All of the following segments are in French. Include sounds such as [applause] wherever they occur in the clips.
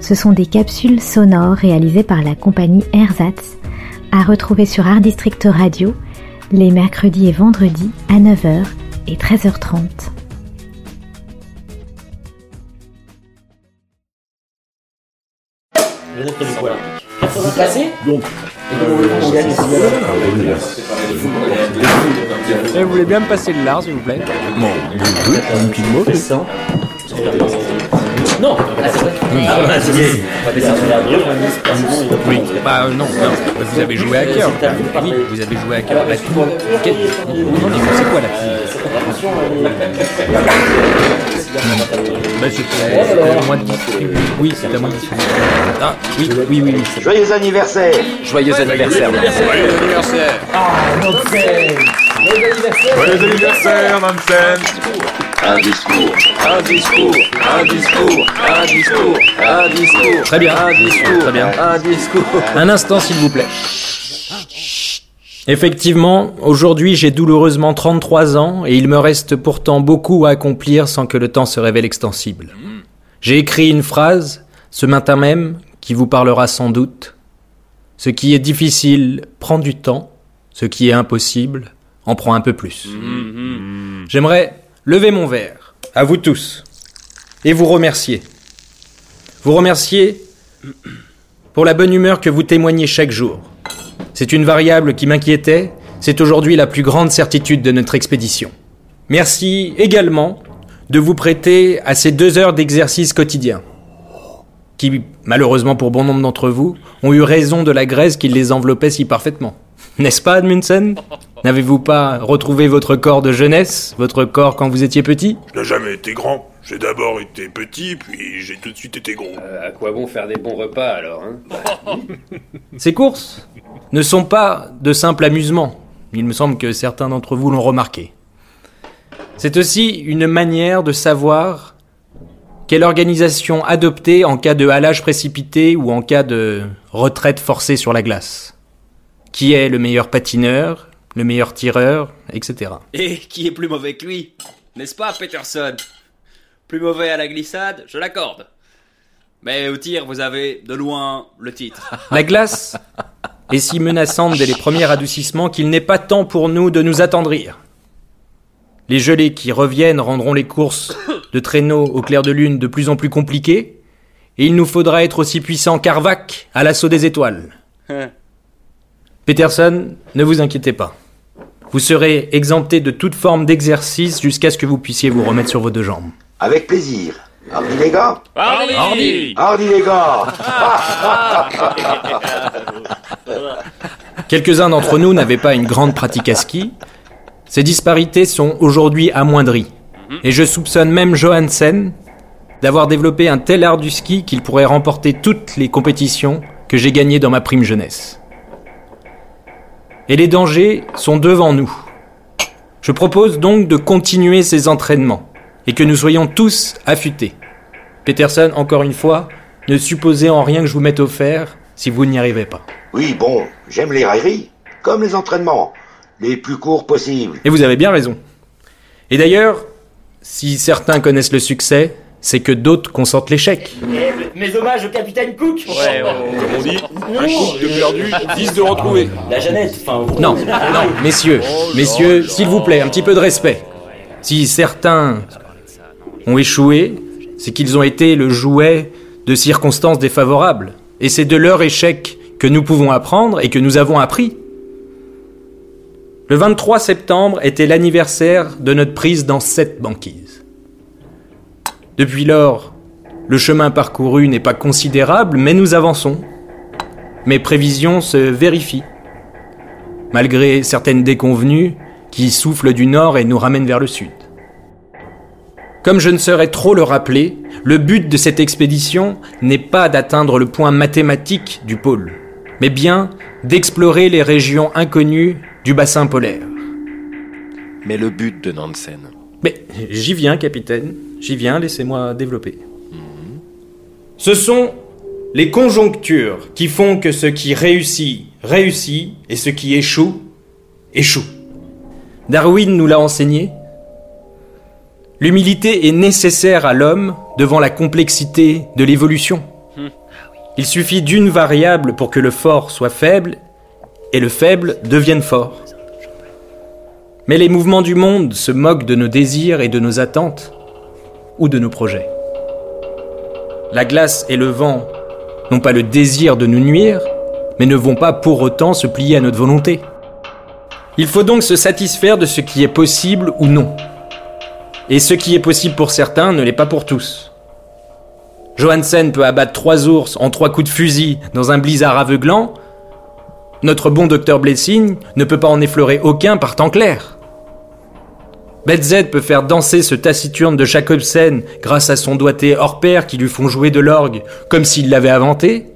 ce sont des capsules sonores réalisées par la compagnie Ersatz, à retrouver sur Art District Radio les mercredis et vendredis à 9h et 13h30. Vous passez? Donc, vous voulez bien me passer le lard, s'il vous plaît? Bon, un petit mot. Non, ah, c'est vrai. Ah, c'est bien. La sinon, il va Oui, bah euh, non, non, vous avez joué à cœur. Oui, vous avez joué à cœur. Bah, quel- C'est quoi là? Bah, c'était c'était à moi de distribuer. Oui, c'est à moi de distribuer. Ah, oui, oui, oui, oui. Joyeux anniversaire Joyeux anniversaire. Joyeux anniversaire Joyeux anniversaire, Nansen Un discours, un discours, un discours, un discours, un discours. Très bien. Un discours, Très bien. un discours. Un instant, s'il vous plaît. Effectivement, aujourd'hui j'ai douloureusement 33 ans et il me reste pourtant beaucoup à accomplir sans que le temps se révèle extensible. J'ai écrit une phrase, ce matin même, qui vous parlera sans doute. Ce qui est difficile prend du temps, ce qui est impossible en prend un peu plus. J'aimerais lever mon verre, à vous tous, et vous remercier. Vous remercier pour la bonne humeur que vous témoignez chaque jour. C'est une variable qui m'inquiétait, c'est aujourd'hui la plus grande certitude de notre expédition. Merci également de vous prêter à ces deux heures d'exercice quotidien, qui, malheureusement pour bon nombre d'entre vous, ont eu raison de la graisse qui les enveloppait si parfaitement. N'est-ce pas, Admundsen N'avez-vous pas retrouvé votre corps de jeunesse, votre corps quand vous étiez petit? Je n'ai jamais été grand. J'ai d'abord été petit, puis j'ai tout de suite été gros. à quoi bon faire des bons repas alors hein? [laughs] Ces courses ne sont pas de simples amusements. Il me semble que certains d'entre vous l'ont remarqué. C'est aussi une manière de savoir quelle organisation adopter en cas de halage précipité ou en cas de retraite forcée sur la glace. Qui est le meilleur patineur, le meilleur tireur, etc. Et qui est plus mauvais que lui N'est-ce pas, Peterson? Plus mauvais à la glissade, je l'accorde. Mais au tir, vous avez de loin le titre. [laughs] La glace est si menaçante dès les premiers adoucissements qu'il n'est pas temps pour nous de nous attendrir. Les gelées qui reviennent rendront les courses de traîneau au clair de lune de plus en plus compliquées, et il nous faudra être aussi puissants qu'Arvac à l'assaut des étoiles. [laughs] Peterson, ne vous inquiétez pas. Vous serez exempté de toute forme d'exercice jusqu'à ce que vous puissiez vous remettre sur vos deux jambes. Avec plaisir. Hardy les gars Hardy Hardy les [laughs] gars Quelques-uns d'entre nous n'avaient pas une grande pratique à ski. Ces disparités sont aujourd'hui amoindries. Et je soupçonne même Johansen d'avoir développé un tel art du ski qu'il pourrait remporter toutes les compétitions que j'ai gagnées dans ma prime jeunesse. Et les dangers sont devant nous. Je propose donc de continuer ces entraînements et que nous soyons tous affûtés. Peterson, encore une fois, ne supposez en rien que je vous mette au fer si vous n'y arrivez pas. Oui, bon, j'aime les railleries, comme les entraînements, les plus courts possibles. Et vous avez bien raison. Et d'ailleurs, si certains connaissent le succès, c'est que d'autres consentent l'échec. Mes hommages au capitaine Cook Comme on dit, un couple de perdu, 10 de retrouvé. La Jeannette, enfin... vous- Non, non, messieurs, messieurs, s'il vous plaît, un petit peu de respect. Si certains ont échoué, c'est qu'ils ont été le jouet de circonstances défavorables. Et c'est de leur échec que nous pouvons apprendre et que nous avons appris. Le 23 septembre était l'anniversaire de notre prise dans cette banquise. Depuis lors, le chemin parcouru n'est pas considérable, mais nous avançons. Mes prévisions se vérifient. Malgré certaines déconvenues qui soufflent du nord et nous ramènent vers le sud. Comme je ne saurais trop le rappeler, le but de cette expédition n'est pas d'atteindre le point mathématique du pôle, mais bien d'explorer les régions inconnues du bassin polaire. Mais le but de Nansen? Mais j'y viens, capitaine, j'y viens, laissez-moi développer. Ce sont les conjonctures qui font que ce qui réussit, réussit, et ce qui échoue, échoue. Darwin nous l'a enseigné. L'humilité est nécessaire à l'homme devant la complexité de l'évolution. Il suffit d'une variable pour que le fort soit faible et le faible devienne fort. Mais les mouvements du monde se moquent de nos désirs et de nos attentes de nos projets. La glace et le vent n'ont pas le désir de nous nuire, mais ne vont pas pour autant se plier à notre volonté. Il faut donc se satisfaire de ce qui est possible ou non. Et ce qui est possible pour certains ne l'est pas pour tous. Johansen peut abattre trois ours en trois coups de fusil dans un blizzard aveuglant. Notre bon docteur Blessing ne peut pas en effleurer aucun par temps clair. Betzed peut faire danser ce taciturne de Jacobsen grâce à son doigté hors pair qui lui font jouer de l'orgue comme s'il l'avait inventé.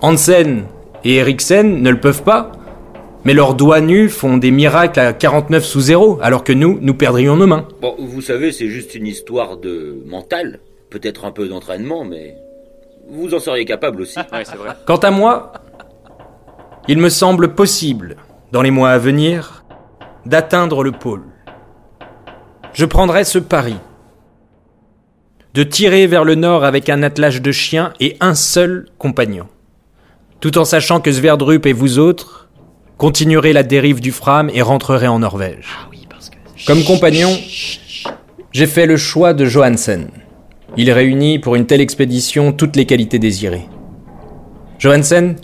Hansen et Eriksen ne le peuvent pas, mais leurs doigts nus font des miracles à 49 sous zéro, alors que nous, nous perdrions nos mains. Bon, vous savez, c'est juste une histoire de mental. Peut-être un peu d'entraînement, mais vous en seriez capable aussi. [laughs] Ouais, c'est vrai. Quant à moi, il me semble possible, dans les mois à venir, d'atteindre le pôle. Je prendrai ce pari. De tirer vers le nord avec un attelage de chiens et un seul compagnon. Tout en sachant que Sverdrup et vous autres continuerez la dérive du Fram et rentrerez en Norvège. Comme compagnon, j'ai fait le choix de Johansen. Il réunit pour une telle expédition toutes les qualités désirées. Johansen,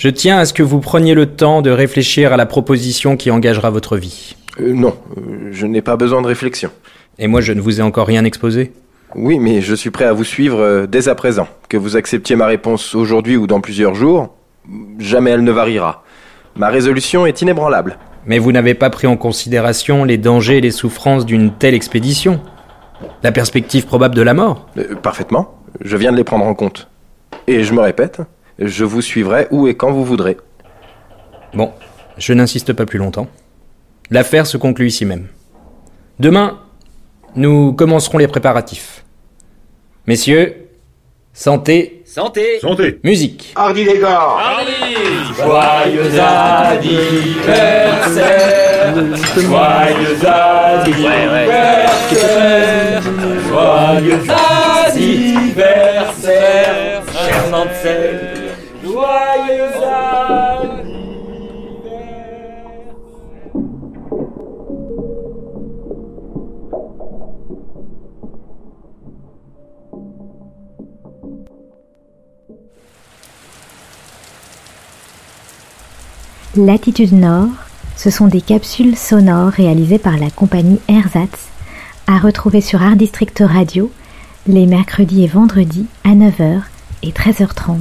je tiens à ce que vous preniez le temps de réfléchir à la proposition qui engagera votre vie. Euh, Non, euh, je n'ai pas besoin de réflexion. Et moi, je ne vous ai encore rien exposé. Oui, mais je suis prêt à vous suivre euh, dès à présent. Que vous acceptiez ma réponse aujourd'hui ou dans plusieurs jours, jamais elle ne variera. Ma résolution est inébranlable. Mais vous n'avez pas pris en considération les dangers et les souffrances d'une telle expédition. La perspective probable de la mort. Euh, parfaitement. Je viens de les prendre en compte. Et je me répète, je vous suivrai où et quand vous voudrez. Bon, je n'insiste pas plus longtemps. L'affaire se conclut ici même. Demain, nous commencerons les préparatifs. Messieurs, santé, Santé Santé musique. Hardy les gars Joyeux anniversaire, joyeux anniversaire, joyeux anniversaire, cher anniversaire. Latitude Nord, ce sont des capsules sonores réalisées par la compagnie Ersatz, à retrouver sur Art District Radio les mercredis et vendredis à 9h et 13h30.